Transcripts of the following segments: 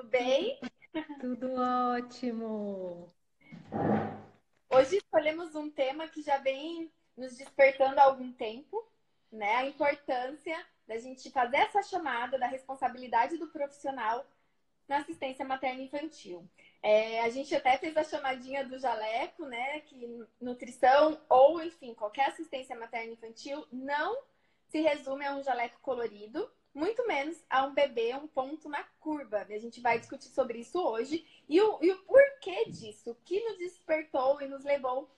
tudo bem? Tudo ótimo. Hoje escolhemos um tema que já vem nos despertando há algum tempo, né? A importância da gente fazer essa chamada da responsabilidade do profissional na assistência materna infantil. É, a gente até fez a chamadinha do jaleco, né? Que nutrição ou, enfim, qualquer assistência materna infantil não se resume a um jaleco colorido, muito menos a um bebê, um ponto na curva. A gente vai discutir sobre isso hoje e o, e o porquê disso, o que nos despertou e nos levou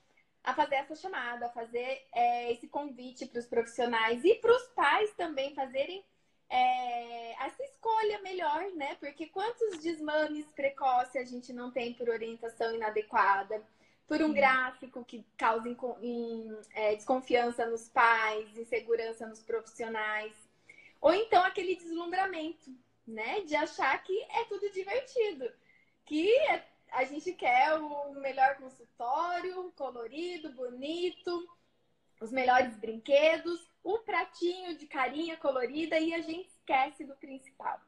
a fazer essa chamada, a fazer é, esse convite para os profissionais e para os pais também fazerem é, essa escolha melhor, né? Porque quantos desmames precoces a gente não tem por orientação inadequada, por um gráfico que causa in, in, é, desconfiança nos pais, insegurança nos profissionais, ou então aquele deslumbramento, né? De achar que é tudo divertido, que é, a gente quer o melhor consultório, colorido, bonito, os melhores brinquedos, o pratinho de carinha colorida e a gente esquece do principal.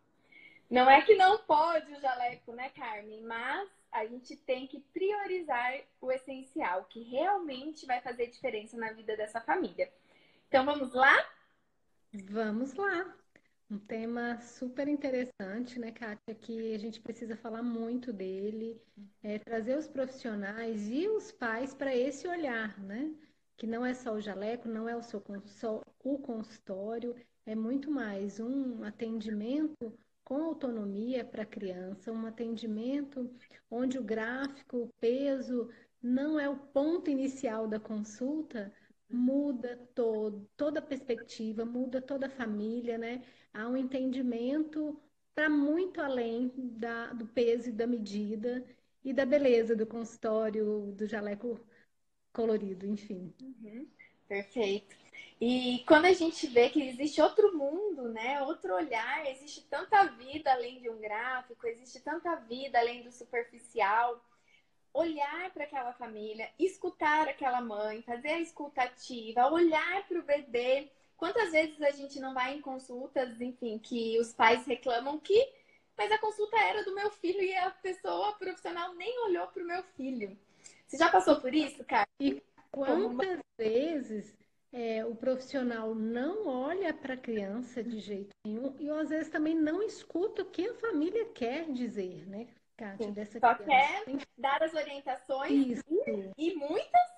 Não é que não pode o jaleco, né, Carmen? Mas a gente tem que priorizar o essencial, que realmente vai fazer diferença na vida dessa família. Então vamos lá? Vamos lá. Um tema super interessante, né, Kátia? Que a gente precisa falar muito dele, é, trazer os profissionais e os pais para esse olhar, né? que não é só o jaleco, não é o seu só o consultório, é muito mais um atendimento com autonomia para a criança, um atendimento onde o gráfico, o peso não é o ponto inicial da consulta, muda todo, toda a perspectiva, muda toda a família, né? Há um entendimento para muito além da, do peso e da medida e da beleza do consultório, do jaleco colorido, enfim. Uhum, perfeito. E quando a gente vê que existe outro mundo, né? Outro olhar, existe tanta vida além de um gráfico, existe tanta vida além do superficial. Olhar para aquela família, escutar aquela mãe, fazer a escutativa, olhar para o bebê. Quantas vezes a gente não vai em consultas, enfim, que os pais reclamam que, mas a consulta era do meu filho e a pessoa a profissional nem olhou para o meu filho. Você já passou por isso, cara? E quantas vezes é, o profissional não olha para a criança de jeito nenhum e às vezes também não escuta o que a família quer dizer, né, Kátia? Dessa Só criança. quer dar as orientações e, e muitas,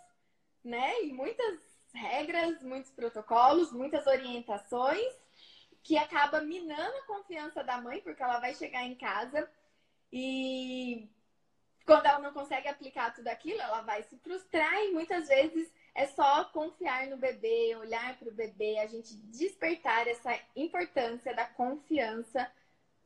né? E muitas regras, muitos protocolos, muitas orientações que acaba minando a confiança da mãe, porque ela vai chegar em casa e quando ela não consegue aplicar tudo aquilo, ela vai se frustrar e muitas vezes é só confiar no bebê, olhar para o bebê, a gente despertar essa importância da confiança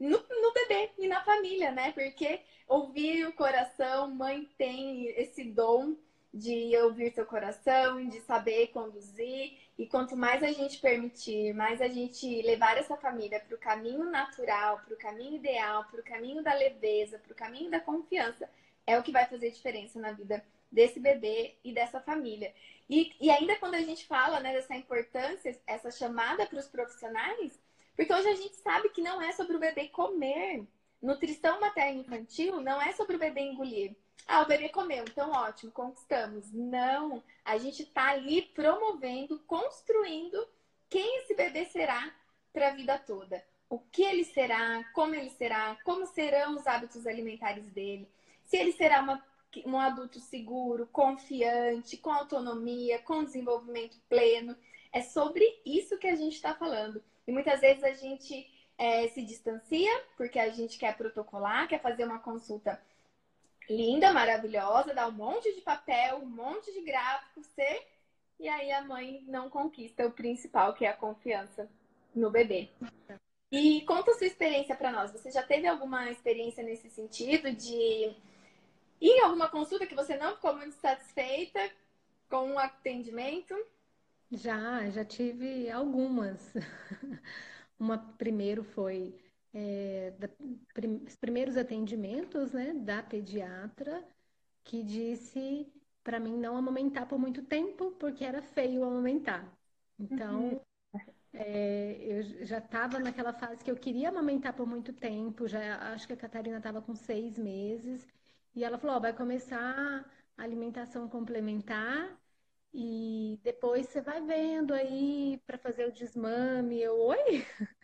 no, no, bebê e na família, né? Porque ouvir o coração, mãe tem esse dom de ouvir seu coração, de saber conduzir. E quanto mais a gente permitir, mais a gente levar essa família para o caminho natural, para o caminho ideal, para o caminho da leveza, para o caminho da confiança, é o que vai fazer diferença na vida desse bebê e dessa família. E, e ainda quando a gente fala né, dessa importância, essa chamada para os profissionais, porque hoje a gente sabe que não é sobre o bebê comer. Nutrição materna infantil não é sobre o bebê engolir. Ah, o bebê comeu, então ótimo, conquistamos. Não, a gente está ali promovendo, construindo quem esse bebê será para a vida toda. O que ele será, como ele será, como serão os hábitos alimentares dele se ele será uma, um adulto seguro, confiante, com autonomia, com desenvolvimento pleno. É sobre isso que a gente está falando. E muitas vezes a gente é, se distancia porque a gente quer protocolar, quer fazer uma consulta linda, maravilhosa, dar um monte de papel, um monte de gráfico, ser, e aí a mãe não conquista o principal, que é a confiança no bebê. E conta a sua experiência para nós. Você já teve alguma experiência nesse sentido de e em alguma consulta que você não ficou muito satisfeita com o atendimento? Já, já tive algumas. Uma primeiro foi é, da, prim, os primeiros atendimentos, né, da pediatra, que disse para mim não amamentar por muito tempo, porque era feio amamentar. Então, uhum. É, eu já estava naquela fase que eu queria amamentar por muito tempo, já acho que a Catarina estava com seis meses, e ela falou: oh, vai começar a alimentação complementar e depois você vai vendo aí para fazer o desmame. Eu, oi?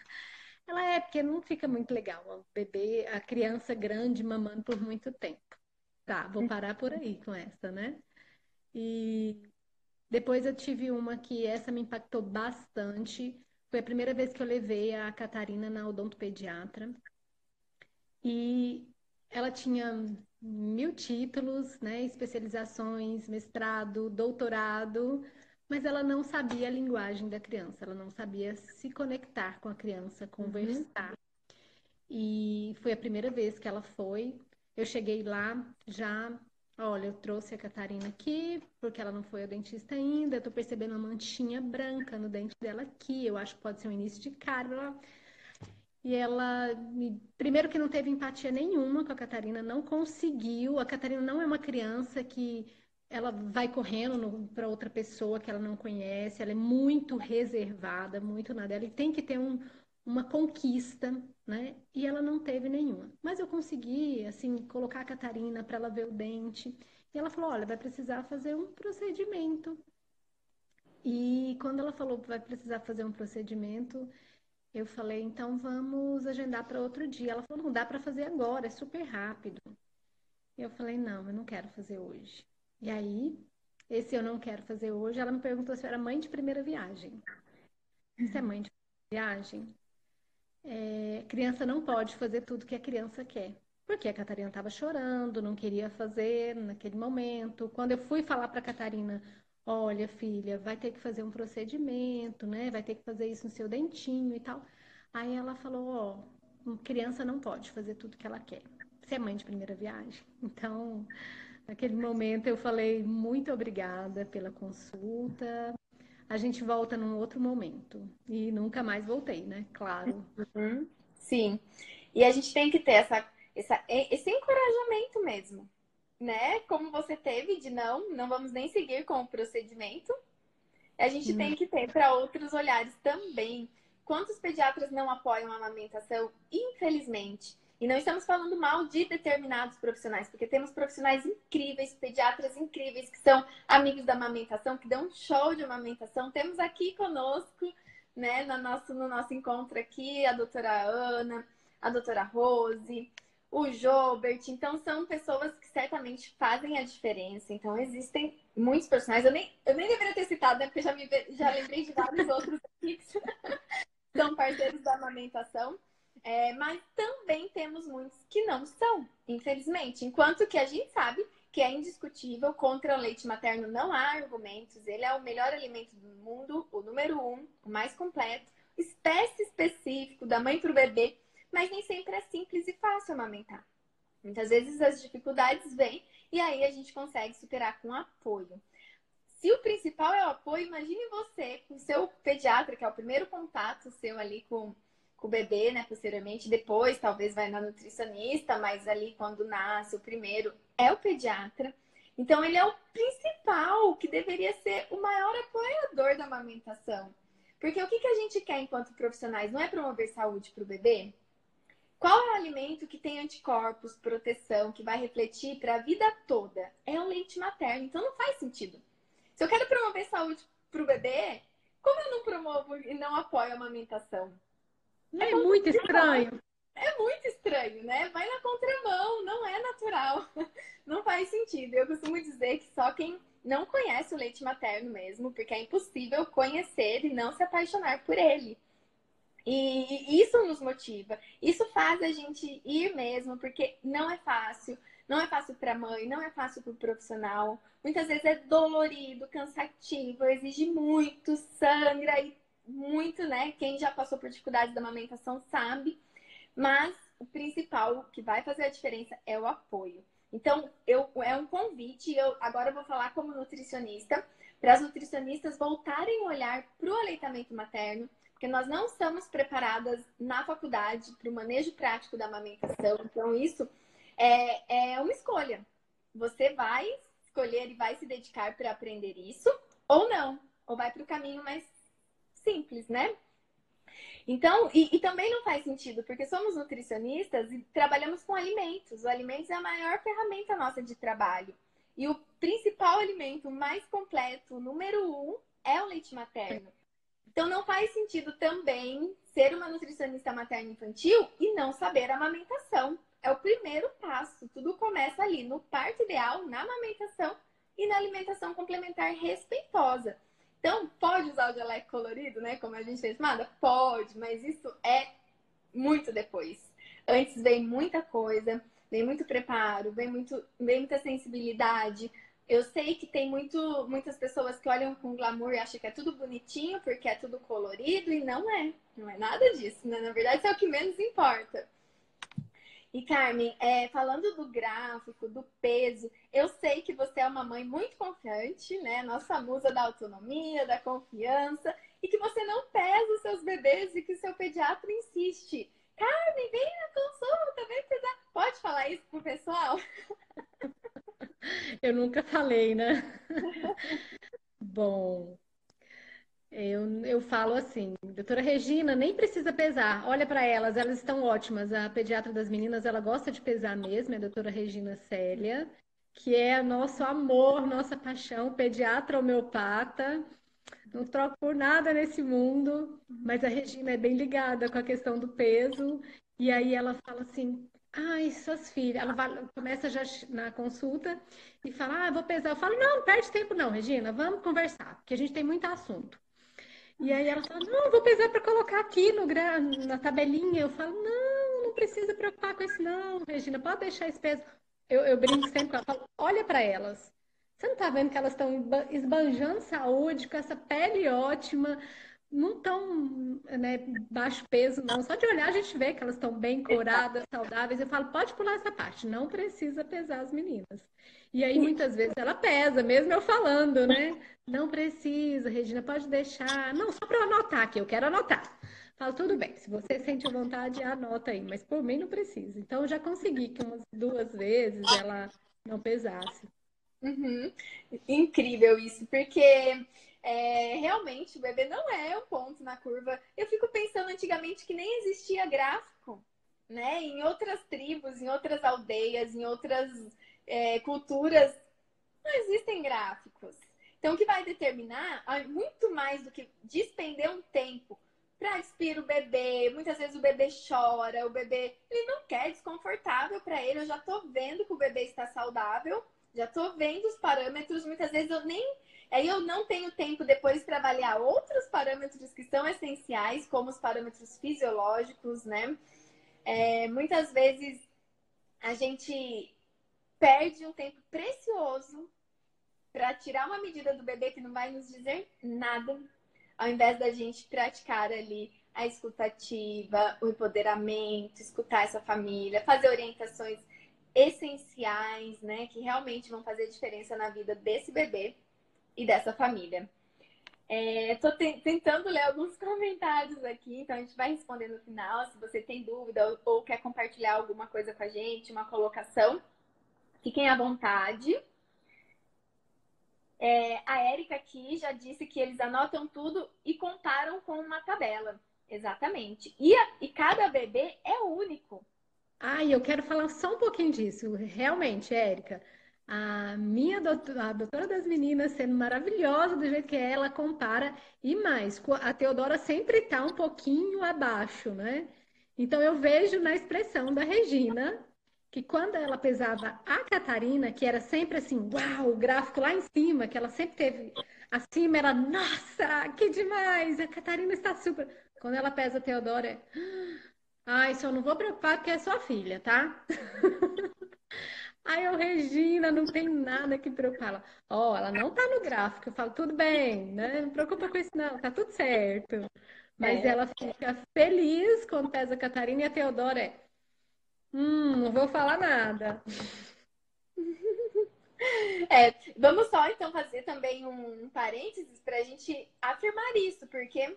Ela é, porque não fica muito legal o bebê, a criança grande mamando por muito tempo. Tá, vou parar por aí com essa, né? E depois eu tive uma que essa me impactou bastante. Foi a primeira vez que eu levei a Catarina na odontopediatra. E ela tinha mil títulos, né, especializações, mestrado, doutorado, mas ela não sabia a linguagem da criança, ela não sabia se conectar com a criança, conversar. Uhum. E foi a primeira vez que ela foi. Eu cheguei lá já, olha, eu trouxe a Catarina aqui, porque ela não foi ao dentista ainda, eu tô percebendo uma manchinha branca no dente dela aqui, eu acho que pode ser um início de cárie. E ela, primeiro que não teve empatia nenhuma com a Catarina, não conseguiu. A Catarina não é uma criança que ela vai correndo para outra pessoa que ela não conhece, ela é muito reservada, muito na dela, e tem que ter um, uma conquista, né? E ela não teve nenhuma. Mas eu consegui, assim, colocar a Catarina para ela ver o dente. E ela falou: olha, vai precisar fazer um procedimento. E quando ela falou vai precisar fazer um procedimento, eu falei, então vamos agendar para outro dia. Ela falou, não dá para fazer agora, é super rápido. Eu falei, não, eu não quero fazer hoje. E aí, esse eu não quero fazer hoje, ela me perguntou se eu era mãe de primeira viagem. Se é mãe de primeira viagem, é, criança não pode fazer tudo que a criança quer. Porque a Catarina estava chorando, não queria fazer naquele momento. Quando eu fui falar para a Catarina, olha, filha, vai ter que fazer um procedimento, né? Vai ter que fazer isso no seu dentinho e tal. Aí ela falou, ó, criança não pode fazer tudo que ela quer. Você é mãe de primeira viagem? Então, naquele momento eu falei muito obrigada pela consulta. A gente volta num outro momento. E nunca mais voltei, né? Claro. Uhum. Sim. E a gente tem que ter essa, essa, esse encorajamento mesmo né? Como você teve de não, não vamos nem seguir com o procedimento. A gente hum. tem que ter para outros olhares também. Quantos pediatras não apoiam a amamentação? Infelizmente. E não estamos falando mal de determinados profissionais, porque temos profissionais incríveis, pediatras incríveis, que são amigos da amamentação, que dão um show de amamentação. Temos aqui conosco, né, no nosso, no nosso encontro aqui, a doutora Ana, a doutora Rose, o Jobert. Então, são pessoas que certamente fazem a diferença. Então, existem muitos personagens. Eu nem, eu nem deveria ter citado, né? Porque já, me, já lembrei de vários outros aqui que são parceiros da amamentação. É, mas também temos muitos que não são, infelizmente. Enquanto que a gente sabe que é indiscutível, contra o leite materno não há argumentos. Ele é o melhor alimento do mundo, o número um, o mais completo, espécie específico da mãe para o bebê mas nem sempre é simples e fácil amamentar. Muitas vezes as dificuldades vêm e aí a gente consegue superar com apoio. Se o principal é o apoio, imagine você com o seu pediatra, que é o primeiro contato seu ali com, com o bebê, né, posteriormente. Depois, talvez vai na nutricionista, mas ali quando nasce, o primeiro é o pediatra. Então, ele é o principal, que deveria ser o maior apoiador da amamentação. Porque o que, que a gente quer enquanto profissionais? Não é promover saúde para o bebê? Qual é o alimento que tem anticorpos, proteção, que vai refletir para a vida toda? É o leite materno. Então não faz sentido. Se eu quero promover saúde para o bebê, como eu não promovo e não apoio a amamentação? É, é muito estranho. É muito estranho, né? Vai na contramão, não é natural. Não faz sentido. Eu costumo dizer que só quem não conhece o leite materno mesmo, porque é impossível conhecer e não se apaixonar por ele. E isso nos motiva. Isso faz a gente ir mesmo, porque não é fácil. Não é fácil para a mãe, não é fácil para o profissional. Muitas vezes é dolorido, cansativo, exige muito, sangra e muito, né? Quem já passou por dificuldades da amamentação sabe. Mas o principal que vai fazer a diferença é o apoio. Então, eu, é um convite, eu agora eu vou falar como nutricionista, para as nutricionistas voltarem o olhar para o aleitamento materno, porque nós não estamos preparadas na faculdade para o manejo prático da amamentação. Então, isso é, é uma escolha. Você vai escolher e vai se dedicar para aprender isso, ou não, ou vai para o caminho mais simples, né? Então, e, e, também não faz sentido, porque somos nutricionistas e trabalhamos com alimentos. O alimento é a maior ferramenta nossa de trabalho. E o principal alimento mais completo, número um, é o leite materno. Então não faz sentido também ser uma nutricionista materna infantil e não saber a amamentação. É o primeiro passo. Tudo começa ali no parto ideal, na amamentação e na alimentação complementar respeitosa. Então, pode usar o geleque colorido, né? Como a gente fez, nada? Pode, mas isso é muito depois. Antes vem muita coisa, vem muito preparo, vem, muito, vem muita sensibilidade. Eu sei que tem muito, muitas pessoas que olham com glamour e acham que é tudo bonitinho porque é tudo colorido e não é. Não é nada disso, né? Na verdade, isso é o que menos importa. E Carmen, é, falando do gráfico, do peso, eu sei que você é uma mãe muito confiante, né? Nossa musa da autonomia, da confiança, e que você não pesa os seus bebês e que o seu pediatra insiste. Carmen, vem na consulta, vem pesar. Pode falar isso pro pessoal? Eu nunca falei, né? Bom, eu, eu falo assim, doutora Regina, nem precisa pesar. Olha para elas, elas estão ótimas. A pediatra das meninas, ela gosta de pesar mesmo, é a doutora Regina Célia, que é nosso amor, nossa paixão, pediatra homeopata. Não troco por nada nesse mundo, mas a Regina é bem ligada com a questão do peso. E aí ela fala assim: Ai, suas filhas. Ela vai, começa já na consulta e fala: Ah, vou pesar. Eu falo: Não, não perde tempo, não, Regina, vamos conversar, porque a gente tem muito assunto. E aí ela fala, não, vou pesar para colocar aqui no, na tabelinha. Eu falo, não, não precisa preocupar com isso, não, Regina, pode deixar esse peso. Eu, eu brinco sempre com ela, falo, olha para elas. Você não está vendo que elas estão esbanjando saúde, com essa pele ótima, não tão né, baixo peso, não. Só de olhar a gente vê que elas estão bem curadas, saudáveis. Eu falo, pode pular essa parte, não precisa pesar as meninas. E aí, muitas vezes, ela pesa, mesmo eu falando, né? Não precisa, Regina, pode deixar. Não, só para eu anotar aqui, eu quero anotar. Falo, tudo bem, se você sente vontade, anota aí, mas por mim não precisa. Então, eu já consegui que umas duas vezes ela não pesasse. Uhum. Incrível isso, porque é, realmente o bebê não é um ponto na curva. Eu fico pensando antigamente que nem existia gráfico, né? Em outras tribos, em outras aldeias, em outras é, culturas, não existem gráficos. Então, o que vai determinar, muito mais do que despender um tempo para despir o bebê, muitas vezes o bebê chora, o bebê ele não quer, desconfortável para ele. Eu já tô vendo que o bebê está saudável, já tô vendo os parâmetros, muitas vezes eu nem Aí eu não tenho tempo depois para avaliar outros parâmetros que são essenciais, como os parâmetros fisiológicos, né? É, muitas vezes a gente perde um tempo precioso para tirar uma medida do bebê que não vai nos dizer nada, ao invés da gente praticar ali a escutativa, o empoderamento, escutar essa família, fazer orientações essenciais, né, que realmente vão fazer diferença na vida desse bebê e dessa família. Estou é, tentando ler alguns comentários aqui, então a gente vai responder no final. Se você tem dúvida ou, ou quer compartilhar alguma coisa com a gente, uma colocação, fiquem à vontade. É, a Érica aqui já disse que eles anotam tudo e contaram com uma tabela. Exatamente. E, a, e cada bebê é único. Ah, eu quero falar só um pouquinho disso. Realmente, Érica a minha doutora, a doutora das meninas sendo maravilhosa do jeito que é, ela compara e mais, a Teodora sempre está um pouquinho abaixo, né? Então eu vejo na expressão da Regina que quando ela pesava a Catarina, que era sempre assim, uau, o gráfico lá em cima, que ela sempre teve acima, era, nossa, que demais, a Catarina está super. Quando ela pesa a Teodora, é, ai, só não vou preocupar porque é sua filha, tá? Aí eu, Regina, não tem nada que preocupar. Ela, ó, oh, ela não tá no gráfico. Eu falo, tudo bem, né? Não preocupa com isso, não, tá tudo certo. Mas é. ela fica feliz quando pesa a Catarina e a Teodora é. Hum, não vou falar nada. É, vamos só então fazer também um parênteses para a gente afirmar isso, porque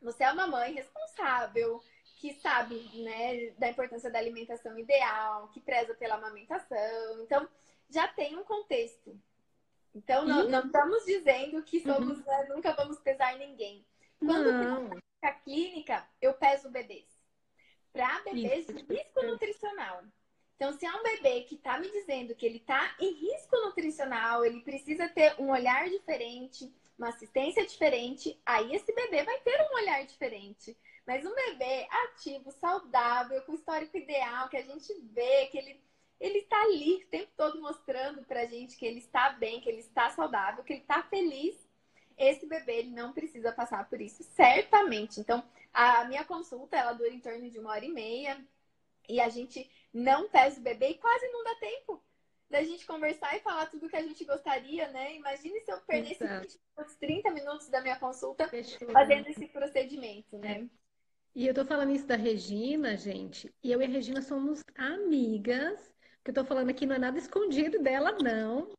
você é uma mãe responsável, que sabe, né, da importância da alimentação ideal, que preza pela amamentação. Então, já tem um contexto. Então, não, não estamos dizendo que somos, uhum. né, nunca vamos pesar ninguém. Quando não. prática clínica, eu peso bebês. Para bebês de risco nutricional. Então, se é um bebê que está me dizendo que ele está em risco nutricional, ele precisa ter um olhar diferente, uma assistência diferente, aí esse bebê vai ter um olhar diferente. Mas um bebê ativo, saudável, com histórico ideal, que a gente vê que ele ele está ali o tempo todo mostrando pra gente que ele está bem, que ele está saudável, que ele está feliz. Esse bebê ele não precisa passar por isso, certamente. Então, a minha consulta ela dura em torno de uma hora e meia e a gente não pesa o bebê e quase não dá tempo da gente conversar e falar tudo que a gente gostaria, né? Imagine se eu perdesse 20 minutos, 30 minutos da minha consulta Fechou. fazendo esse procedimento, né? E eu tô falando isso da Regina, gente, e eu e a Regina somos amigas, que eu tô falando aqui não é nada escondido dela, não.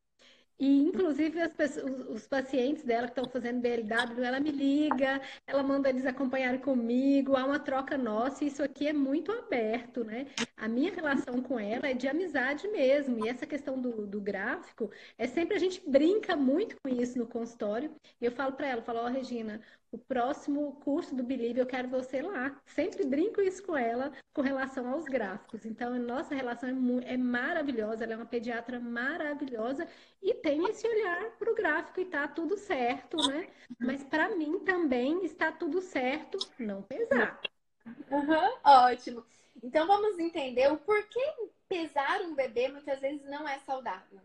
E, inclusive, as pessoas, os pacientes dela que estão fazendo BLW, ela me liga, ela manda eles acompanharem comigo, há uma troca nossa, e isso aqui é muito aberto, né? A minha relação com ela é de amizade mesmo, e essa questão do, do gráfico, é sempre a gente brinca muito com isso no consultório, e eu falo para ela, eu falo, ó, oh, Regina, o próximo curso do Believe, eu quero você lá. Sempre brinco isso com ela com relação aos gráficos. Então, nossa relação é, é maravilhosa, ela é uma pediatra maravilhosa e tem esse olhar para o gráfico e tá tudo certo, né? Mas para mim também está tudo certo não pesar. Uhum, ótimo. Então vamos entender o porquê pesar um bebê muitas vezes não é saudável.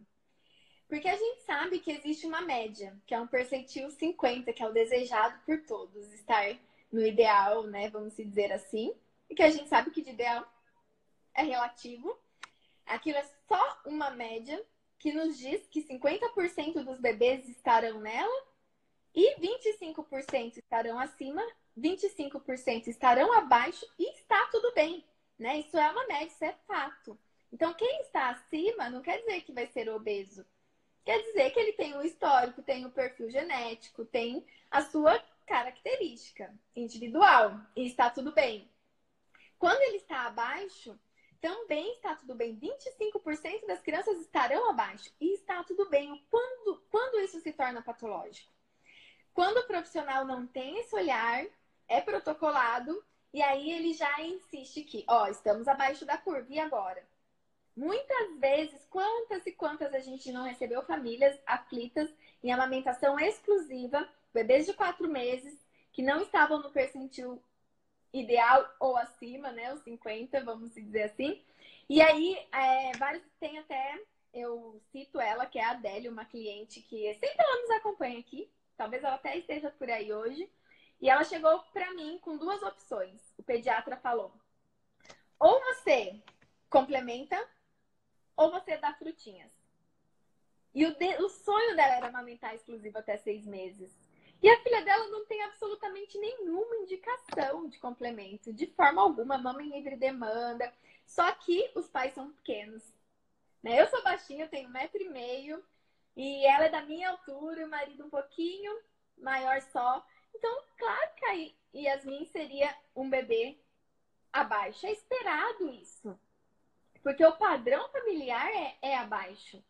Porque a gente sabe que existe uma média, que é um percentil 50, que é o desejado por todos, estar no ideal, né? Vamos dizer assim. E que a gente sabe que de ideal é relativo. Aquilo é só uma média que nos diz que 50% dos bebês estarão nela e 25% estarão acima, 25% estarão abaixo e está tudo bem, né? Isso é uma média, isso é fato. Então, quem está acima não quer dizer que vai ser obeso. Quer dizer que ele tem um histórico, tem o um perfil genético, tem a sua característica individual e está tudo bem. Quando ele está abaixo, também está tudo bem. 25% das crianças estarão abaixo e está tudo bem. Quando, quando isso se torna patológico? Quando o profissional não tem esse olhar, é protocolado e aí ele já insiste que, ó, estamos abaixo da curva e agora? Muitas vezes, quantas e quantas a gente não recebeu famílias aflitas em amamentação exclusiva, bebês de quatro meses, que não estavam no percentil ideal ou acima, né? Os 50, vamos dizer assim. E aí, é, vários tem até, eu cito ela, que é a Adélia, uma cliente que sempre ela nos acompanha aqui, talvez ela até esteja por aí hoje. E ela chegou para mim com duas opções. O pediatra falou: ou você complementa ou você dá frutinhas. E o, de... o sonho dela era amamentar exclusivo até seis meses. E a filha dela não tem absolutamente nenhuma indicação de complemento, de forma alguma, mama em livre demanda. Só que os pais são pequenos. Né? Eu sou baixinha, eu tenho um metro e meio, e ela é da minha altura, o marido um pouquinho maior só. Então, claro que a Yasmin seria um bebê abaixo. É esperado isso. Porque o padrão familiar é, é abaixo.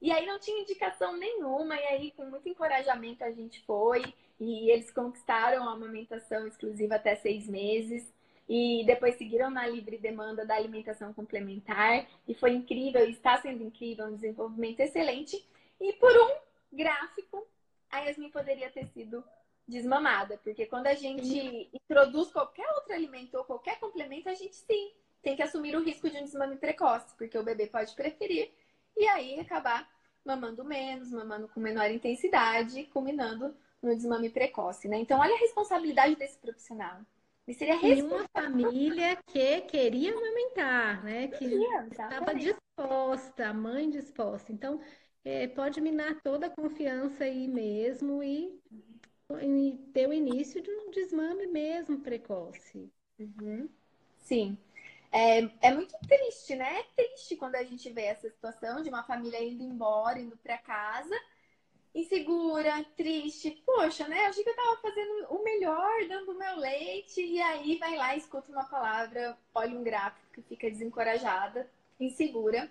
E aí não tinha indicação nenhuma, e aí com muito encorajamento a gente foi, e eles conquistaram a amamentação exclusiva até seis meses, e depois seguiram na livre demanda da alimentação complementar, e foi incrível, está sendo incrível, um desenvolvimento excelente, e por um gráfico, a Yasmin poderia ter sido desmamada, porque quando a gente introduz qualquer outro alimento ou qualquer complemento, a gente sim tem que assumir o risco de um desmame precoce, porque o bebê pode preferir e aí acabar mamando menos, mamando com menor intensidade, culminando no desmame precoce, né? Então, olha a responsabilidade desse profissional. E seria uma família que queria amamentar, né? Que estava disposta, a mãe disposta. Então, é, pode minar toda a confiança aí mesmo e, e ter o início de um desmame mesmo precoce. Uhum. Sim. É, é muito triste, né? É triste quando a gente vê essa situação de uma família indo embora, indo para casa, insegura, triste. Poxa, né? Eu achei que eu tava fazendo o melhor, dando o meu leite, e aí vai lá, escuta uma palavra, olha um gráfico que fica desencorajada, insegura.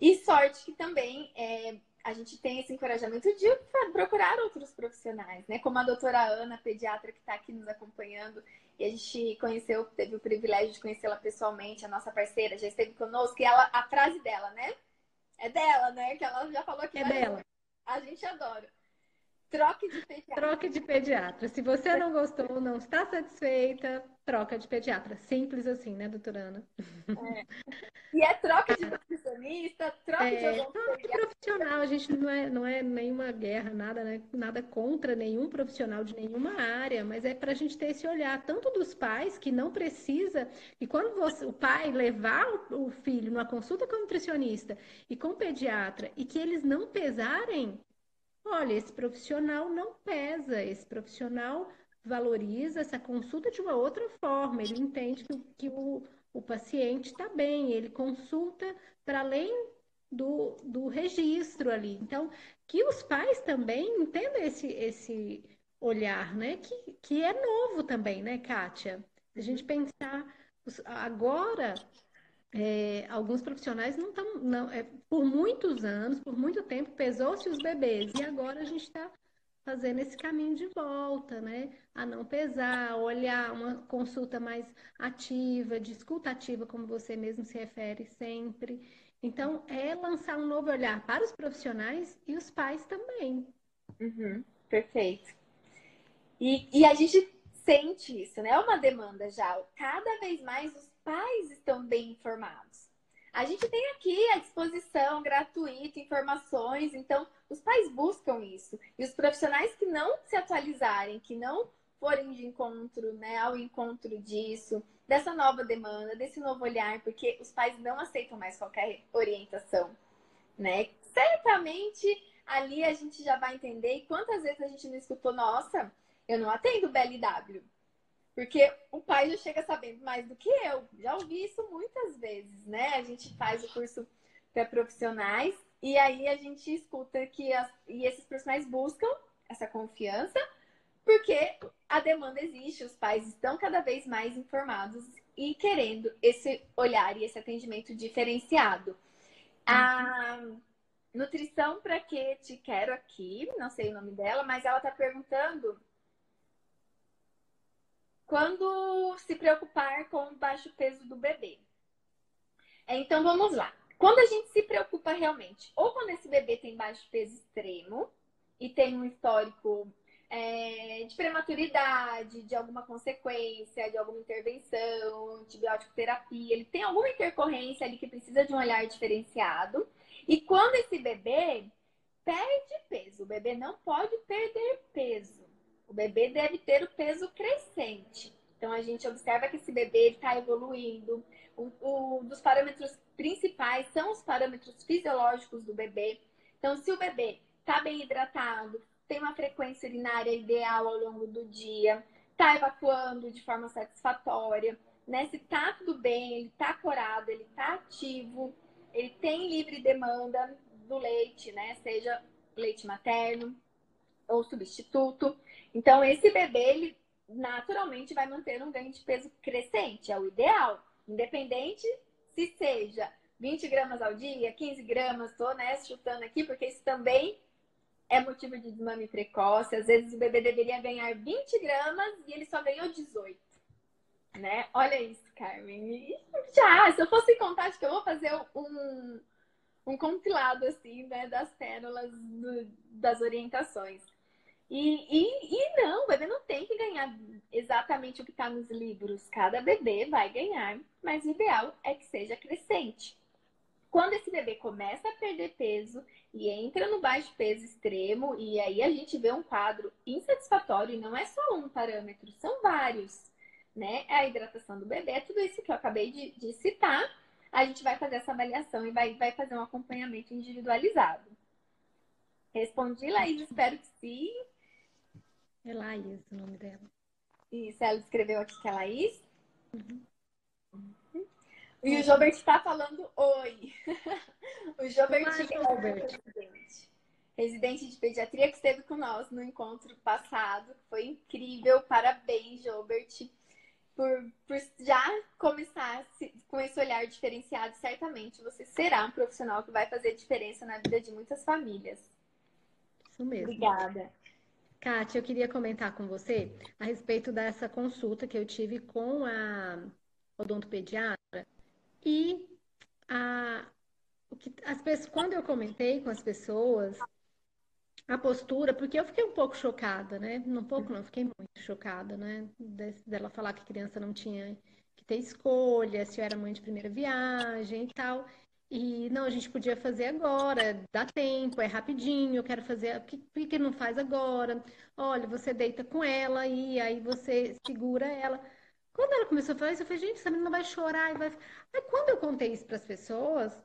E sorte que também é, a gente tem esse encorajamento de procurar outros profissionais, né? Como a doutora Ana, pediatra que está aqui nos acompanhando, e a gente conheceu, teve o privilégio de conhecê-la pessoalmente, a nossa parceira já esteve conosco, e ela, a frase dela, né? É dela, né? Que ela já falou que é dela. A gente adora. Troque de pediatra. Troque de pediatra. Se você não gostou, não está satisfeita, troca de pediatra. Simples assim, né, doutora Ana? É. E é troca de nutricionista, troca é, de troca de profissional. A gente não é, não é nenhuma guerra, nada, né? nada contra nenhum profissional de nenhuma área, mas é para a gente ter esse olhar, tanto dos pais, que não precisa, e quando você, o pai levar o filho numa consulta com nutricionista e com pediatra, e que eles não pesarem, olha, esse profissional não pesa, esse profissional valoriza essa consulta de uma outra forma, ele entende que, que o, o paciente está bem, ele consulta para além do, do registro ali. Então, que os pais também entendam esse, esse olhar, né? Que, que é novo também, né, Kátia? A gente pensar agora é, alguns profissionais não estão, não, é, por muitos anos, por muito tempo, pesou-se os bebês, e agora a gente está fazendo esse caminho de volta, né? A não pesar, olhar uma consulta mais ativa, discutativa, como você mesmo se refere sempre. Então, é lançar um novo olhar para os profissionais e os pais também. Uhum, perfeito. E, e a gente sente isso, né? É uma demanda já. Cada vez mais os pais estão bem informados. A gente tem aqui à disposição, gratuita, informações, então os pais buscam isso. E os profissionais que não se atualizarem, que não forem de encontro, né, ao encontro disso, dessa nova demanda, desse novo olhar, porque os pais não aceitam mais qualquer orientação, né? Certamente ali a gente já vai entender e quantas vezes a gente não escutou, nossa, eu não atendo BLW. Porque o pai já chega sabendo mais do que eu. Já ouvi isso muitas vezes, né? A gente faz o curso para profissionais e aí a gente escuta que as, e esses profissionais buscam essa confiança porque a demanda existe, os pais estão cada vez mais informados e querendo esse olhar e esse atendimento diferenciado. A nutrição para que te quero aqui, não sei o nome dela, mas ela está perguntando quando se preocupar com o baixo peso do bebê. Então vamos lá. Quando a gente se preocupa realmente, ou quando esse bebê tem baixo peso extremo e tem um histórico é, de prematuridade, de alguma consequência, de alguma intervenção, antibiótico terapia, ele tem alguma intercorrência ali que precisa de um olhar diferenciado. E quando esse bebê perde peso, o bebê não pode perder peso. O bebê deve ter o peso crescente. Então a gente observa que esse bebê está evoluindo. Um, dos parâmetros principais são os parâmetros fisiológicos do bebê. Então, se o bebê está bem hidratado, tem uma frequência urinária ideal ao longo do dia, está evacuando de forma satisfatória, né? Se está tudo bem, ele está corado, ele está ativo, ele tem livre demanda do leite, né? Seja leite materno ou substituto. Então, esse bebê, ele naturalmente vai manter um ganho de peso crescente, é o ideal. Independente se seja 20 gramas ao dia, 15 gramas, tô né, chutando aqui, porque isso também é motivo de desmame precoce. Às vezes o bebê deveria ganhar 20 gramas e ele só ganhou 18. Né? Olha isso, Carmen. Já, se eu fosse contar, acho que eu vou fazer um, um compilado assim, né, das pérolas do, das orientações. E, e, e não, o bebê não tem que ganhar exatamente o que está nos livros. Cada bebê vai ganhar, mas o ideal é que seja crescente. Quando esse bebê começa a perder peso e entra no baixo peso extremo, e aí a gente vê um quadro insatisfatório, e não é só um parâmetro, são vários, né? É a hidratação do bebê, é tudo isso que eu acabei de, de citar. A gente vai fazer essa avaliação e vai, vai fazer um acompanhamento individualizado. Respondi, Laís, espero que sim. É Laís o nome dela. Isso, ela escreveu aqui que é Laís. Uhum. Uhum. E o Jobert está falando oi. o Jobert é residente. residente de pediatria que esteve com nós no encontro passado. Foi incrível. Parabéns, Jobert. por, por já começar com esse olhar diferenciado, certamente você será um profissional que vai fazer diferença na vida de muitas famílias. Isso mesmo. Obrigada. Kátia, eu queria comentar com você a respeito dessa consulta que eu tive com a odontopediatra e a, as pessoas, quando eu comentei com as pessoas a postura, porque eu fiquei um pouco chocada, né? Um pouco não, fiquei muito chocada, né? dela falar que criança não tinha que ter escolha, se eu era mãe de primeira viagem e tal. E não, a gente podia fazer agora, dá tempo, é rapidinho, eu quero fazer, por que, que não faz agora? Olha, você deita com ela e aí você segura ela. Quando ela começou a falar isso, eu falei, gente, essa menina vai chorar e vai. Aí quando eu contei isso para as pessoas,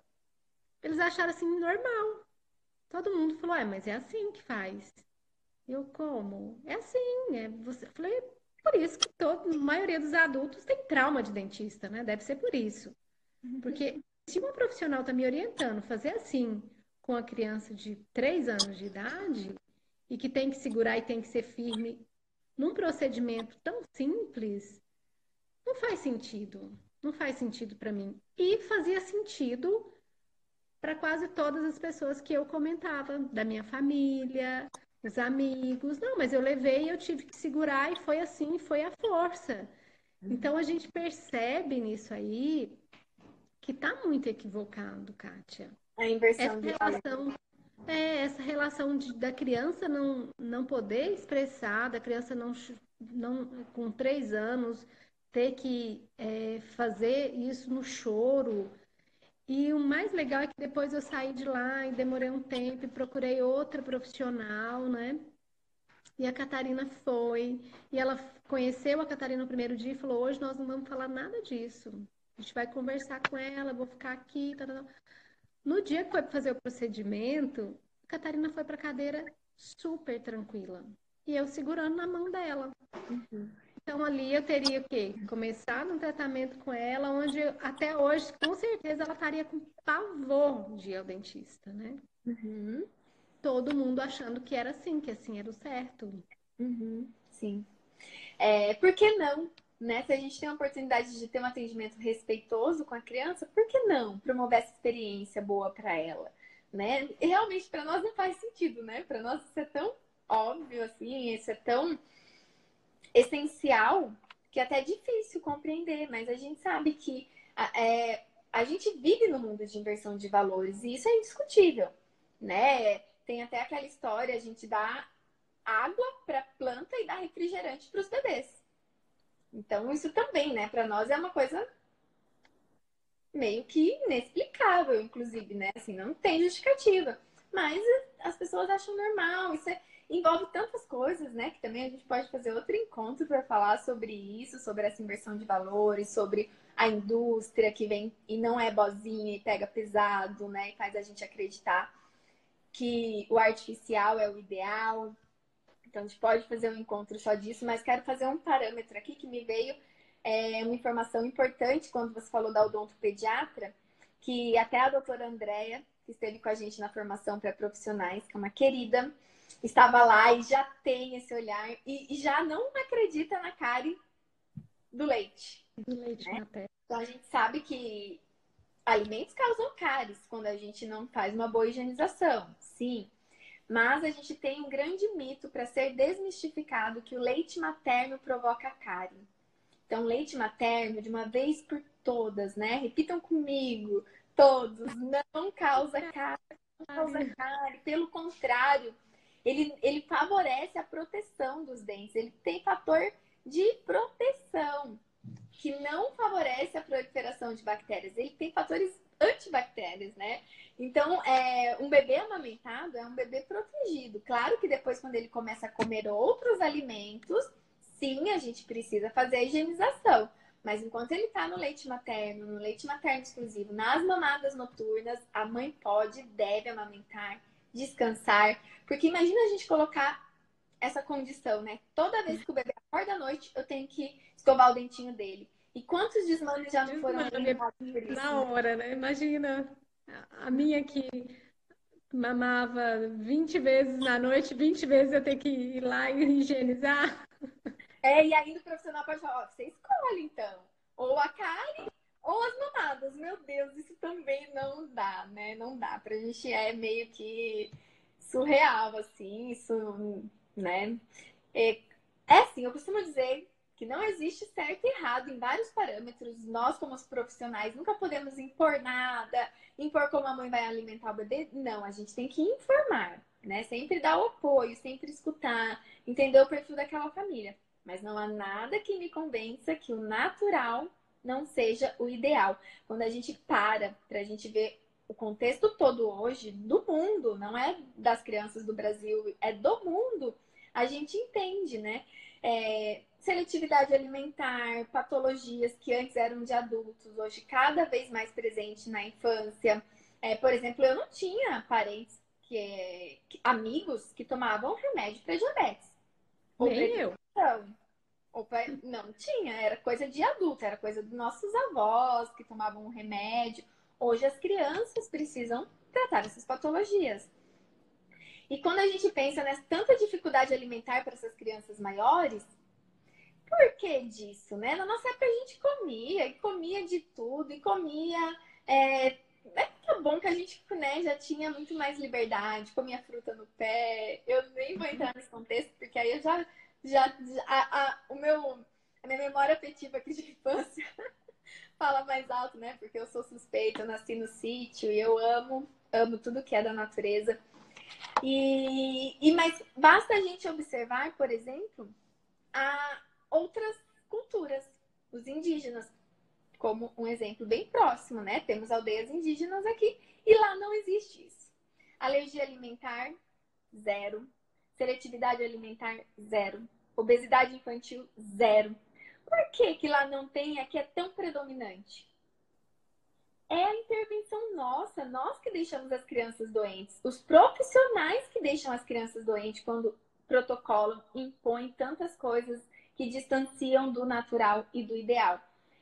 eles acharam assim normal. Todo mundo falou, é, mas é assim que faz. Eu como? É assim, é você. Eu falei, por isso que todo, a maioria dos adultos tem trauma de dentista, né? Deve ser por isso. Porque se uma profissional está me orientando fazer assim com a criança de 3 anos de idade e que tem que segurar e tem que ser firme num procedimento tão simples, não faz sentido. Não faz sentido para mim. E fazia sentido para quase todas as pessoas que eu comentava, da minha família, os amigos. Não, mas eu levei, eu tive que segurar e foi assim, foi a força. Então a gente percebe nisso aí que está muito equivocado, Kátia. A inversão essa de relação, é, essa relação de, da criança não, não poder expressar, da criança não, não com três anos ter que é, fazer isso no choro, e o mais legal é que depois eu saí de lá e demorei um tempo e procurei outra profissional, né? E a Catarina foi, e ela conheceu a Catarina no primeiro dia e falou: hoje nós não vamos falar nada disso. A gente vai conversar com ela, vou ficar aqui. Tá, tá, tá. No dia que foi fazer o procedimento, a Catarina foi para a cadeira super tranquila. E eu segurando na mão dela. Uhum. Então ali eu teria o quê? Começar um tratamento com ela, onde até hoje, com certeza, ela estaria com pavor de ir ao dentista, né? Uhum. Todo mundo achando que era assim, que assim era o certo. Uhum. Sim. É, por que não? Né? Se a gente tem a oportunidade de ter um atendimento respeitoso com a criança, por que não promover essa experiência boa para ela? Né? Realmente para nós não faz sentido, né? Para nós isso é tão óbvio assim, isso é tão essencial que até é difícil compreender, mas a gente sabe que é, a gente vive no mundo de inversão de valores e isso é indiscutível, né? Tem até aquela história, a gente dá água para planta e dá refrigerante para os bebês. Então isso também, né, para nós é uma coisa meio que inexplicável, inclusive, né? Assim, não tem justificativa. Mas as pessoas acham normal, isso é envolve tantas coisas, né? Que também a gente pode fazer outro encontro para falar sobre isso, sobre essa inversão de valores, sobre a indústria que vem e não é bozinha e pega pesado, né? E faz a gente acreditar que o artificial é o ideal. Então a gente pode fazer um encontro só disso, mas quero fazer um parâmetro aqui que me veio é, uma informação importante quando você falou da odontopediatra, que até a doutora Andréia, que esteve com a gente na formação para profissionais, que é uma querida, estava lá e já tem esse olhar e, e já não acredita na cárie do leite. Do leite né? materno. Então a gente sabe que alimentos causam cáries quando a gente não faz uma boa higienização, sim. Mas a gente tem um grande mito para ser desmistificado que o leite materno provoca cárie. Então, leite materno, de uma vez por todas, né? Repitam comigo, todos, não causa cárie, não causa cárie. Pelo contrário, ele, ele favorece a proteção dos dentes. Ele tem fator de proteção, que não favorece a proliferação de bactérias. Ele tem fatores antibactérias, né? Então, é, um bebê amamentado é um bebê protegido. Claro que depois, quando ele começa a comer outros alimentos, sim, a gente precisa fazer a higienização. Mas enquanto ele está no leite materno, no leite materno exclusivo, nas mamadas noturnas, a mãe pode, deve amamentar descansar. Porque imagina a gente colocar essa condição, né? Toda vez que o bebê acorda à noite, eu tenho que escovar o dentinho dele. E quantos desmanes já não foram Na hora, né? Imagina a minha que mamava 20 vezes na noite, 20 vezes eu tenho que ir lá e higienizar. É, e ainda o profissional pode falar, ó, você escolhe então. Ou a carne ou as mamadas. Meu Deus, isso também não dá, né? Não dá. Pra gente é meio que surreal, assim, isso, né? É, é assim, eu costumo dizer que não existe certo e errado em vários parâmetros. Nós, como os profissionais, nunca podemos impor nada, impor como a mãe vai alimentar o bebê. Não, a gente tem que informar, né? Sempre dar o apoio, sempre escutar, entender o perfil daquela família. Mas não há nada que me convença que o natural não seja o ideal. Quando a gente para para a gente ver o contexto todo hoje do mundo, não é das crianças do Brasil, é do mundo, a gente entende, né? É, seletividade alimentar, patologias que antes eram de adultos, hoje cada vez mais presente na infância. É, por exemplo, eu não tinha parentes que, é, que amigos que tomavam remédio para diabetes. Nem eu. Ou pra, não tinha, era coisa de adulto, era coisa dos nossos avós que tomavam um remédio. Hoje as crianças precisam tratar essas patologias. E quando a gente pensa nessa tanta dificuldade alimentar para essas crianças maiores, por que disso, né? Na nossa época a gente comia, e comia de tudo, e comia. É, é tá bom que a gente né, já tinha muito mais liberdade, comia fruta no pé. Eu nem vou entrar nesse contexto, porque aí eu já. já a, a, o meu, a minha memória afetiva aqui de infância fala mais alto, né? Porque eu sou suspeita, eu nasci no sítio e eu amo, amo tudo que é da natureza. E, e mas basta a gente observar, por exemplo, a outras culturas, os indígenas, como um exemplo bem próximo, né? Temos aldeias indígenas aqui e lá não existe isso. Alergia alimentar, zero. Seletividade alimentar, zero. Obesidade infantil, zero. Por que, que lá não tem e aqui é tão predominante? É a intervenção nossa, nós que deixamos as crianças doentes, os profissionais que deixam as crianças doentes quando protocolo impõe tantas coisas que distanciam do natural e do ideal.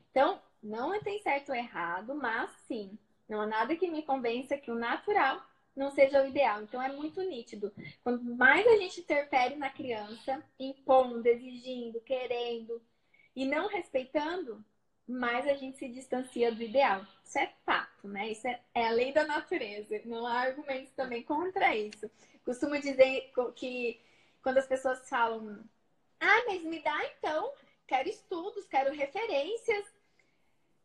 Então, não tem certo ou errado, mas sim, não há nada que me convença que o natural não seja o ideal. Então, é muito nítido. Quanto mais a gente interfere na criança, impondo, exigindo, querendo e não respeitando, mais a gente se distancia do ideal. Isso é fato, né? Isso é, é a lei da natureza. Não há argumentos também contra isso. Costumo dizer que quando as pessoas falam ah, mas me dá então. Quero estudos, quero referências.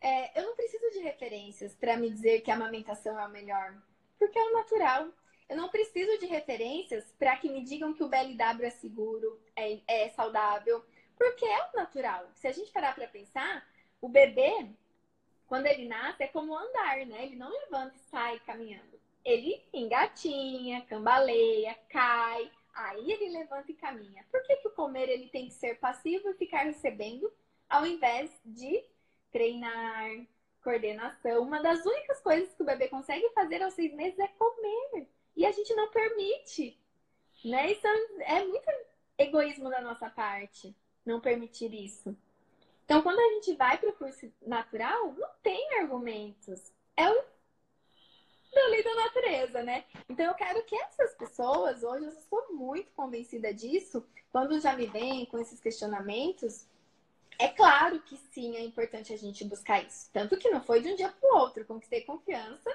É, eu não preciso de referências para me dizer que a amamentação é o melhor, porque é o natural. Eu não preciso de referências para que me digam que o BLW é seguro, é, é saudável, porque é o natural. Se a gente parar para pensar, o bebê, quando ele nasce, é como andar, né? Ele não levanta e sai caminhando. Ele engatinha, cambaleia, cai, Aí ele levanta e caminha. Por que, que o comer ele tem que ser passivo e ficar recebendo, ao invés de treinar, coordenação? Uma das únicas coisas que o bebê consegue fazer aos seis meses é comer. E a gente não permite. Né? Isso é muito egoísmo da nossa parte, não permitir isso. Então, quando a gente vai para o curso natural, não tem argumentos. É o natureza, né? Então eu quero que essas pessoas, hoje eu sou muito convencida disso, quando já me vêm com esses questionamentos, é claro que sim, é importante a gente buscar isso. Tanto que não foi de um dia para o outro, conquistei confiança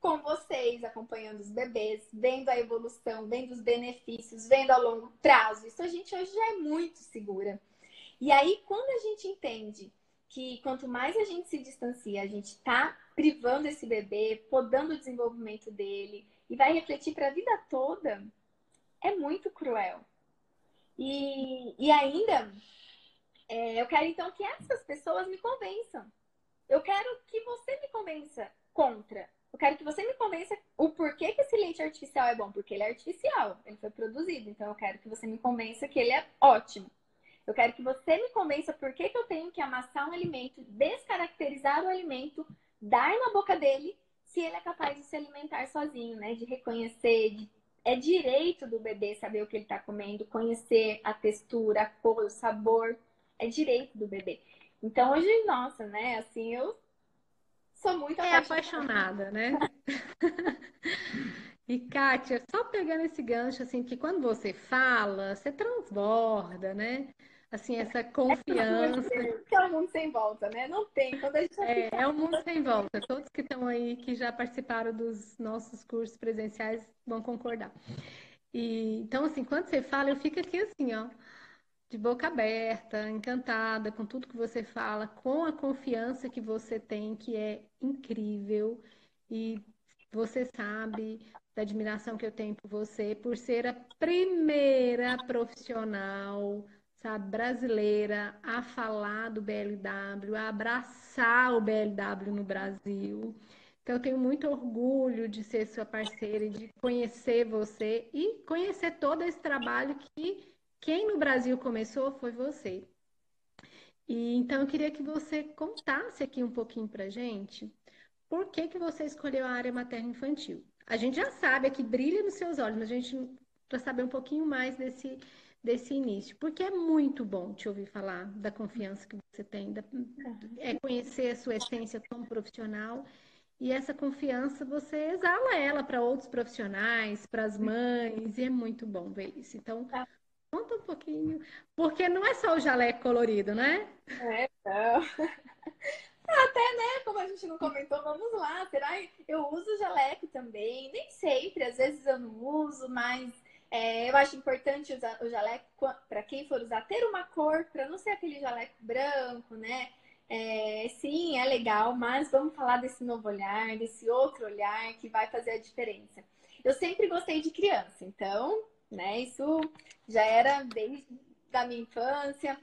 com vocês, acompanhando os bebês, vendo a evolução, vendo os benefícios, vendo a longo prazo. Isso a gente hoje já é muito segura. E aí, quando a gente entende que quanto mais a gente se distancia, a gente está privando esse bebê, podando o desenvolvimento dele e vai refletir para a vida toda, é muito cruel. E, e ainda, é, eu quero então que essas pessoas me convençam. Eu quero que você me convença contra. Eu quero que você me convença o porquê que esse leite artificial é bom. Porque ele é artificial, ele foi produzido. Então eu quero que você me convença que ele é ótimo. Eu quero que você me convença por que, que eu tenho que amassar um alimento, descaracterizar o alimento dar na boca dele se ele é capaz de se alimentar sozinho, né? De reconhecer, de... é direito do bebê saber o que ele está comendo, conhecer a textura, a cor, o sabor, é direito do bebê. Então hoje, nossa, né? Assim, eu sou muito é apaixonada, né? E Kátia, só pegando esse gancho, assim, que quando você fala, você transborda, né? Assim, essa confiança. Que é um mundo sem volta, né? Não tem. Quando a gente é, é um mundo sem volta. Todos que estão aí, que já participaram dos nossos cursos presenciais, vão concordar. E, então, assim, quando você fala, eu fico aqui assim, ó, de boca aberta, encantada com tudo que você fala, com a confiança que você tem, que é incrível. E você sabe da admiração que eu tenho por você, por ser a primeira profissional, sabe, brasileira a falar do BLW, a abraçar o BLW no Brasil. Então, eu tenho muito orgulho de ser sua parceira e de conhecer você e conhecer todo esse trabalho que quem no Brasil começou foi você. E, então, eu queria que você contasse aqui um pouquinho para gente por que, que você escolheu a área materno-infantil. A gente já sabe aqui, brilha nos seus olhos, mas a gente para saber um pouquinho mais desse, desse início, porque é muito bom te ouvir falar da confiança que você tem, da, é conhecer a sua essência como profissional e essa confiança você exala ela para outros profissionais, para as mães, e é muito bom ver isso. Então, tá. conta um pouquinho, porque não é só o jaleco colorido, né? É, não. Até, né, como a gente não comentou, vamos lá. Será eu uso jaleco também? Nem sempre, às vezes eu não uso, mas é, eu acho importante usar o jaleco para quem for usar ter uma cor, para não ser aquele jaleco branco, né? É, sim, é legal, mas vamos falar desse novo olhar, desse outro olhar que vai fazer a diferença. Eu sempre gostei de criança, então, né, isso já era desde da minha infância.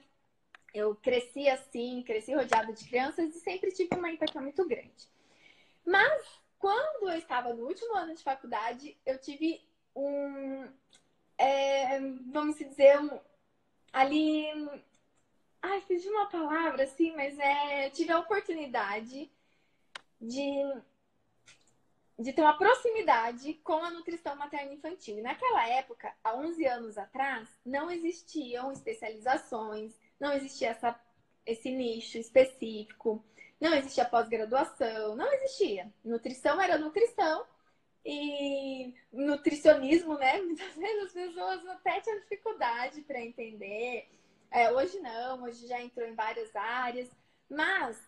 Eu cresci assim, cresci rodeada de crianças e sempre tive uma empatia muito grande. Mas quando eu estava no último ano de faculdade, eu tive um, é, vamos dizer, um, ali Ai, fiz uma palavra assim, mas é. Tive a oportunidade de, de ter uma proximidade com a nutrição materna infantil. E naquela época, há 11 anos atrás, não existiam especializações, não existia essa, esse nicho específico, não existia pós-graduação, não existia. Nutrição era nutrição e nutricionismo, né? Muitas vezes as pessoas até tinham dificuldade para entender. É, hoje não, hoje já entrou em várias áreas, mas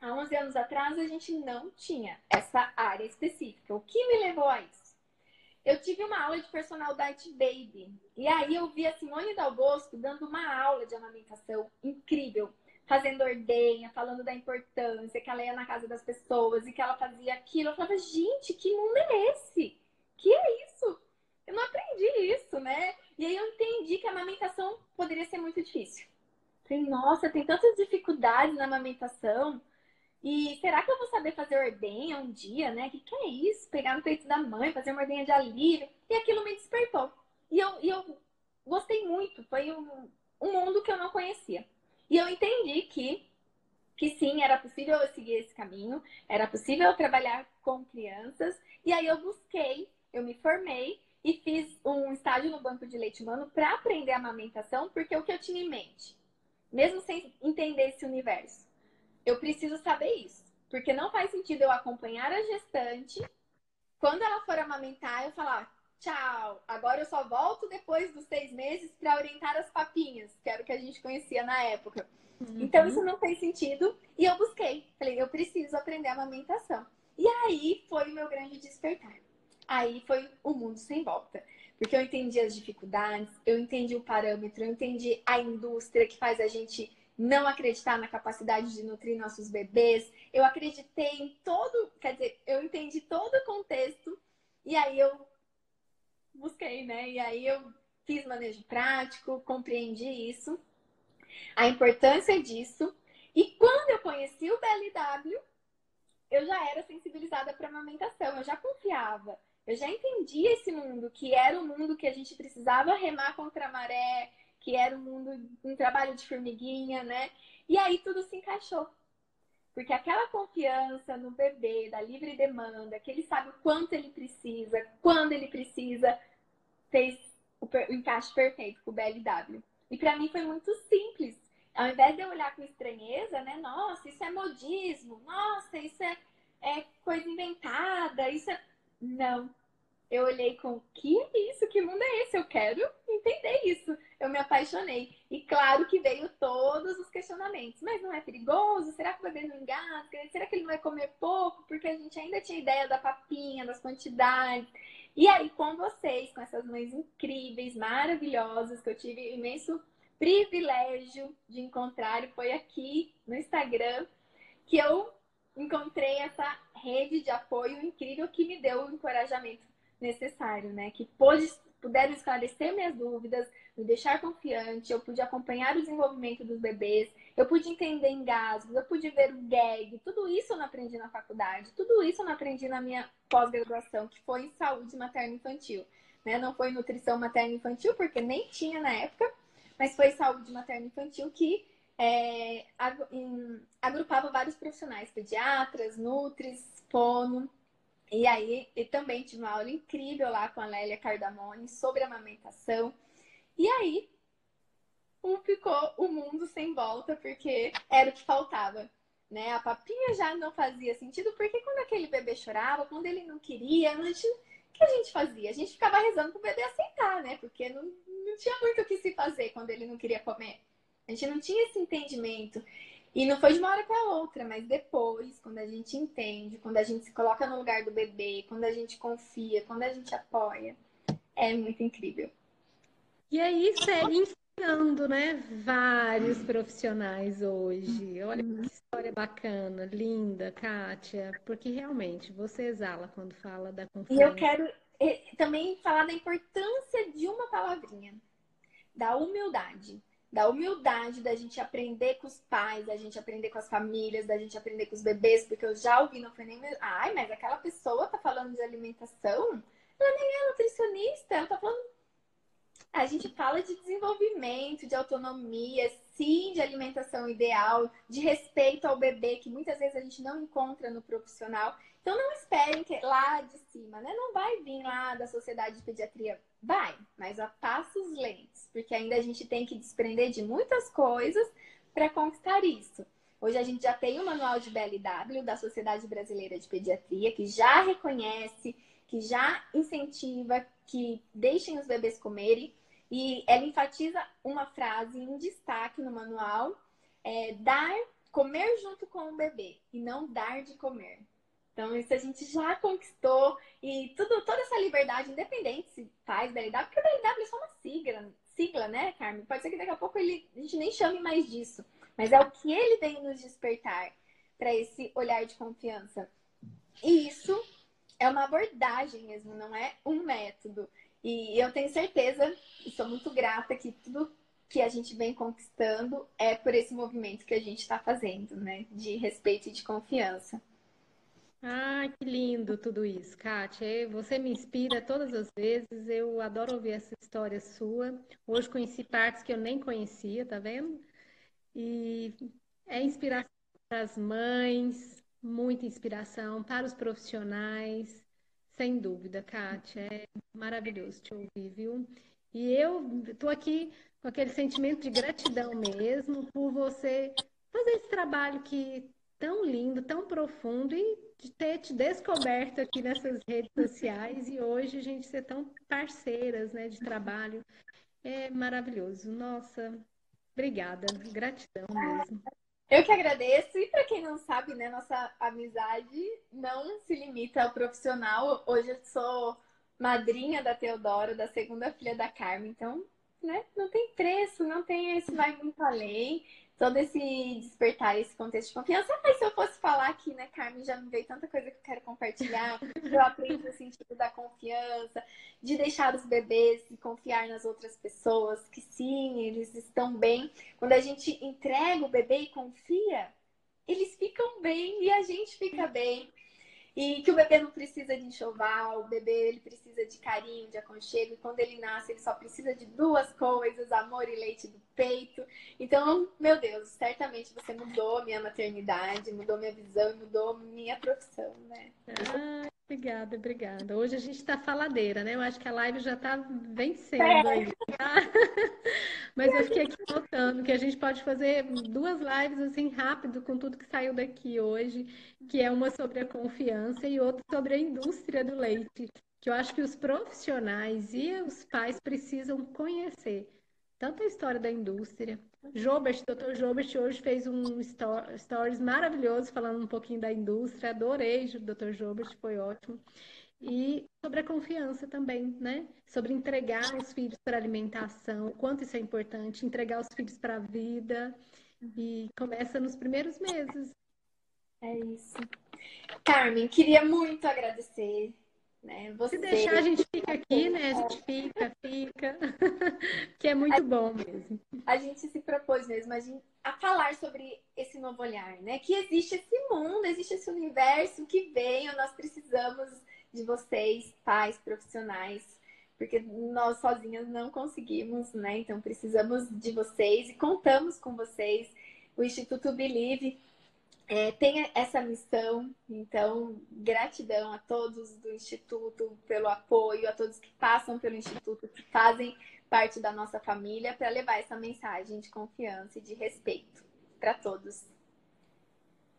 há 11 anos atrás a gente não tinha essa área específica. O que me levou a isso? Eu tive uma aula de personal diet baby e aí eu vi a Simone Dal Bosco dando uma aula de amamentação incrível, fazendo ordenha, falando da importância, que ela ia na casa das pessoas e que ela fazia aquilo. Eu falava, gente, que mundo é esse? Que é isso? Eu não aprendi isso, né? E aí eu entendi que a amamentação poderia ser muito difícil. Falei, nossa, tem tantas dificuldades na amamentação. E será que eu vou saber fazer ordenha um dia, né? O que, que é isso? Pegar no peito da mãe, fazer uma ordenha de alívio. E aquilo me despertou. E eu, e eu gostei muito. Foi um, um mundo que eu não conhecia. E eu entendi que, que sim, era possível eu seguir esse caminho, era possível eu trabalhar com crianças. E aí eu busquei, eu me formei e fiz um estágio no banco de leite humano para aprender a amamentação, porque o que eu tinha em mente, mesmo sem entender esse universo, eu preciso saber isso, porque não faz sentido eu acompanhar a gestante, quando ela for amamentar, eu falar tchau, agora eu só volto depois dos seis meses para orientar as papinhas, que era o que a gente conhecia na época. Uhum. Então isso não fez sentido e eu busquei, falei, eu preciso aprender a amamentação. E aí foi o meu grande despertar aí foi o mundo sem volta. Porque eu entendi as dificuldades, eu entendi o parâmetro, eu entendi a indústria que faz a gente não acreditar na capacidade de nutrir nossos bebês. Eu acreditei em todo, quer dizer, eu entendi todo o contexto e aí eu busquei, né? E aí eu fiz manejo prático, compreendi isso, a importância disso. E quando eu conheci o BLW, eu já era sensibilizada para amamentação, eu já confiava. Eu já entendi esse mundo, que era o mundo que a gente precisava remar contra a maré, que era um mundo, um trabalho de formiguinha, né? E aí tudo se encaixou. Porque aquela confiança no bebê, da livre demanda, que ele sabe o quanto ele precisa, quando ele precisa, fez o, o encaixe perfeito com o BLW. E para mim foi muito simples. Ao invés de eu olhar com estranheza, né? Nossa, isso é modismo. Nossa, isso é, é coisa inventada. Isso é não. eu olhei com que é isso? Que mundo é esse? Eu quero entender isso. Eu me apaixonei. E claro que veio todos os questionamentos. Mas não é perigoso? Será que o bebê não engasga? Será que ele não vai comer pouco? Porque a gente ainda tinha ideia da papinha, das quantidades. E aí, com vocês, com essas mães incríveis, maravilhosas, que eu tive imenso privilégio de encontrar, e foi aqui no Instagram que eu encontrei essa rede de apoio incrível que me deu o encorajamento necessário, né? Que pôde, puderam esclarecer minhas dúvidas, me deixar confiante, eu pude acompanhar o desenvolvimento dos bebês, eu pude entender engasgos, eu pude ver o gag, tudo isso eu não aprendi na faculdade, tudo isso eu não aprendi na minha pós-graduação, que foi em saúde materno-infantil. Né? Não foi nutrição materno-infantil, porque nem tinha na época, mas foi saúde materno-infantil que é, agrupava vários profissionais, pediatras, nutris, fono, e aí, e também tive uma aula incrível lá com a Lélia Cardamone sobre amamentação. E aí, um ficou o mundo sem volta, porque era o que faltava. Né? A papinha já não fazia sentido, porque quando aquele bebê chorava, quando ele não queria, a gente, o que a gente fazia? A gente ficava rezando pro bebê aceitar, né? Porque não, não tinha muito o que se fazer quando ele não queria comer. A gente não tinha esse entendimento. E não foi de uma hora para outra, mas depois, quando a gente entende, quando a gente se coloca no lugar do bebê, quando a gente confia, quando a gente apoia, é muito incrível. E aí segue inspirando, né? Vários profissionais hoje. Olha uhum. que história bacana, linda, Kátia, porque realmente você exala quando fala da confiança. E eu quero também falar da importância de uma palavrinha, da humildade da humildade da gente aprender com os pais, da gente aprender com as famílias, da gente aprender com os bebês, porque eu já ouvi, não foi nem. Ai, mas aquela pessoa tá falando de alimentação? Ela nem é nutricionista, ela tá falando. A gente fala de desenvolvimento, de autonomia, sim, de alimentação ideal, de respeito ao bebê, que muitas vezes a gente não encontra no profissional. Então não esperem que lá de cima, né? Não vai vir lá da sociedade de pediatria Vai, mas a passos lentos, porque ainda a gente tem que desprender de muitas coisas para conquistar isso. Hoje a gente já tem o manual de BLW da Sociedade Brasileira de Pediatria, que já reconhece, que já incentiva que deixem os bebês comerem. E ela enfatiza uma frase em destaque no manual: é, dar, comer junto com o bebê e não dar de comer. Então, isso a gente já conquistou. E tudo, toda essa liberdade, independente se faz BLW, porque BLW é só uma sigla, sigla, né, Carmen? Pode ser que daqui a pouco ele, a gente nem chame mais disso. Mas é o que ele vem nos despertar para esse olhar de confiança. E isso é uma abordagem mesmo, não é um método. E eu tenho certeza, e sou muito grata que tudo que a gente vem conquistando é por esse movimento que a gente está fazendo, né? De respeito e de confiança. Ai, que lindo tudo isso, Kátia. Você me inspira todas as vezes. Eu adoro ouvir essa história sua. Hoje conheci partes que eu nem conhecia, tá vendo? E é inspiração para as mães, muita inspiração para os profissionais, sem dúvida, Kátia. É maravilhoso te ouvir, viu? E eu estou aqui com aquele sentimento de gratidão mesmo por você fazer esse trabalho que tão lindo, tão profundo e de ter te descoberto aqui nessas redes sociais e hoje a gente ser tão parceiras, né, de trabalho. É maravilhoso. Nossa, obrigada. Gratidão mesmo. Eu que agradeço. E para quem não sabe, né, nossa amizade não se limita ao profissional. Hoje eu sou madrinha da Teodora, da segunda filha da Carmen. Então, né, não tem preço, não tem esse vai muito além todo esse despertar, esse contexto de confiança. Mas se eu fosse falar aqui, né, Carmen, já me veio tanta coisa que eu quero compartilhar. Eu aprendo o sentido da confiança, de deixar os bebês e confiar nas outras pessoas, que sim, eles estão bem. Quando a gente entrega o bebê e confia, eles ficam bem e a gente fica bem. E que o bebê não precisa de enxoval, o bebê ele precisa de carinho, de aconchego. E quando ele nasce, ele só precisa de duas coisas: amor e leite do peito. Então, meu Deus, certamente você mudou minha maternidade, mudou minha visão mudou minha profissão, né? Ah, obrigada, obrigada. Hoje a gente está faladeira, né? Eu acho que a live já está vencendo é. aí. Tá? Mas eu fiquei aqui notando que a gente pode fazer duas lives assim rápido com tudo que saiu daqui hoje, que é uma sobre a confiança e outra sobre a indústria do leite. que eu acho que os profissionais e os pais precisam conhecer tanto a história da indústria. Jobert, Dr. Jobert hoje fez um stories maravilhoso falando um pouquinho da indústria. Adorei, Dr. Jobert, foi ótimo. E sobre a confiança também, né? Sobre entregar os filhos para alimentação, quanto isso é importante, entregar os filhos para a vida. E começa nos primeiros meses. É isso. Carmen, queria muito agradecer né? Você... Se deixar, a gente fica aqui, né? A gente fica, fica. que é muito bom mesmo. A gente se propôs mesmo a, gente, a falar sobre esse novo olhar, né? Que existe esse mundo, existe esse universo que veio, nós precisamos de vocês, pais, profissionais, porque nós sozinhas não conseguimos, né? Então precisamos de vocês e contamos com vocês. O Instituto Believe é, tem essa missão, então, gratidão a todos do Instituto pelo apoio, a todos que passam pelo Instituto, que fazem parte da nossa família, para levar essa mensagem de confiança e de respeito para todos.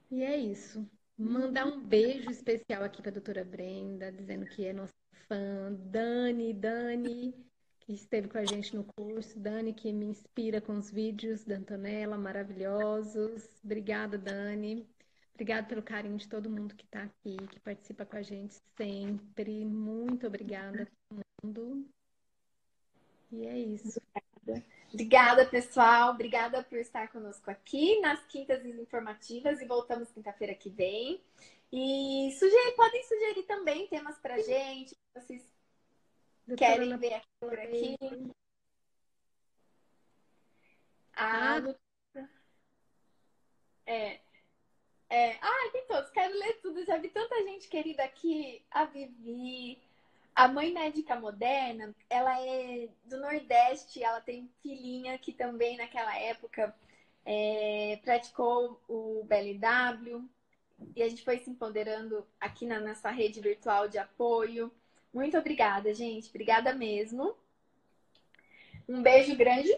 E é isso. Mandar um beijo especial aqui para a doutora Brenda, dizendo que é nossa fã. Dani, Dani, que esteve com a gente no curso. Dani, que me inspira com os vídeos da Antonella, maravilhosos. Obrigada, Dani. Obrigada pelo carinho de todo mundo que está aqui, que participa com a gente sempre. Muito obrigada a todo mundo. E é isso. Obrigada. Obrigada, pessoal. Obrigada por estar conosco aqui nas quintas informativas e voltamos quinta-feira que vem. E sugerir, podem sugerir também temas para gente, vocês Querem ver aqui por aqui? Ah, ah. É. É. Ah, tem todos. Quero ler tudo. Já vi tanta gente querida aqui. A Vivi. A mãe médica moderna, ela é do Nordeste. Ela tem filhinha que também naquela época é, praticou o BLW. E a gente foi se empoderando aqui na nossa rede virtual de apoio. Muito obrigada, gente. Obrigada mesmo. Um beijo grande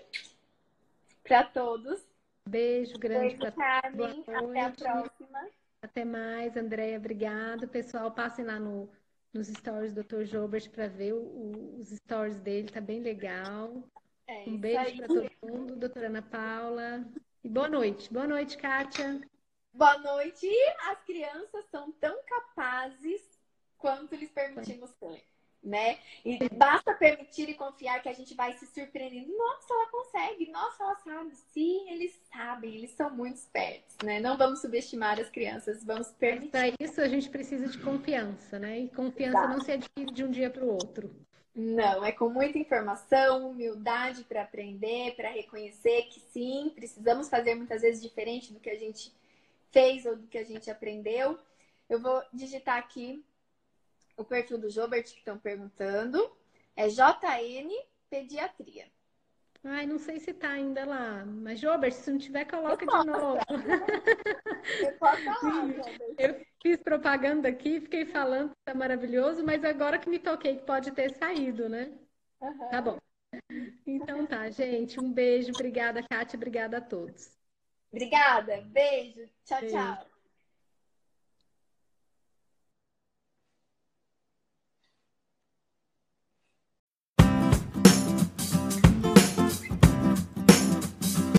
para todos. Beijo grande para Carmen. Até a próxima. Até mais, Andréia. Obrigado. Pessoal, passem lá no, nos stories do Dr. Jobert para ver o, os stories dele. Tá bem legal. É, um beijo para todo mundo. Doutora Ana Paula. E boa noite. Boa noite, Kátia. Boa noite. As crianças são tão capazes quanto lhes permitimos ser né? E basta permitir e confiar que a gente vai se surpreendendo. Nossa, ela consegue, nossa, ela sabe. Sim, eles sabem, eles são muito espertos, né? Não vamos subestimar as crianças, vamos permitir. Para isso a gente precisa de confiança, né? E confiança não se adquire de um dia para o outro. Não, é com muita informação, humildade para aprender, para reconhecer que sim, precisamos fazer muitas vezes diferente do que a gente fez ou do que a gente aprendeu. Eu vou digitar aqui o perfil do Jobert que estão perguntando. É JN Pediatria. Ai, não sei se tá ainda lá. Mas, Jobert, se não tiver, coloca de novo. Eu falar, Eu fiz propaganda aqui, fiquei falando que tá maravilhoso, mas agora que me toquei que pode ter saído, né? Uhum. Tá bom. Então tá, gente. Um beijo. Obrigada, Kátia. Obrigada a todos. Obrigada. Beijo. Tchau, beijo. tchau.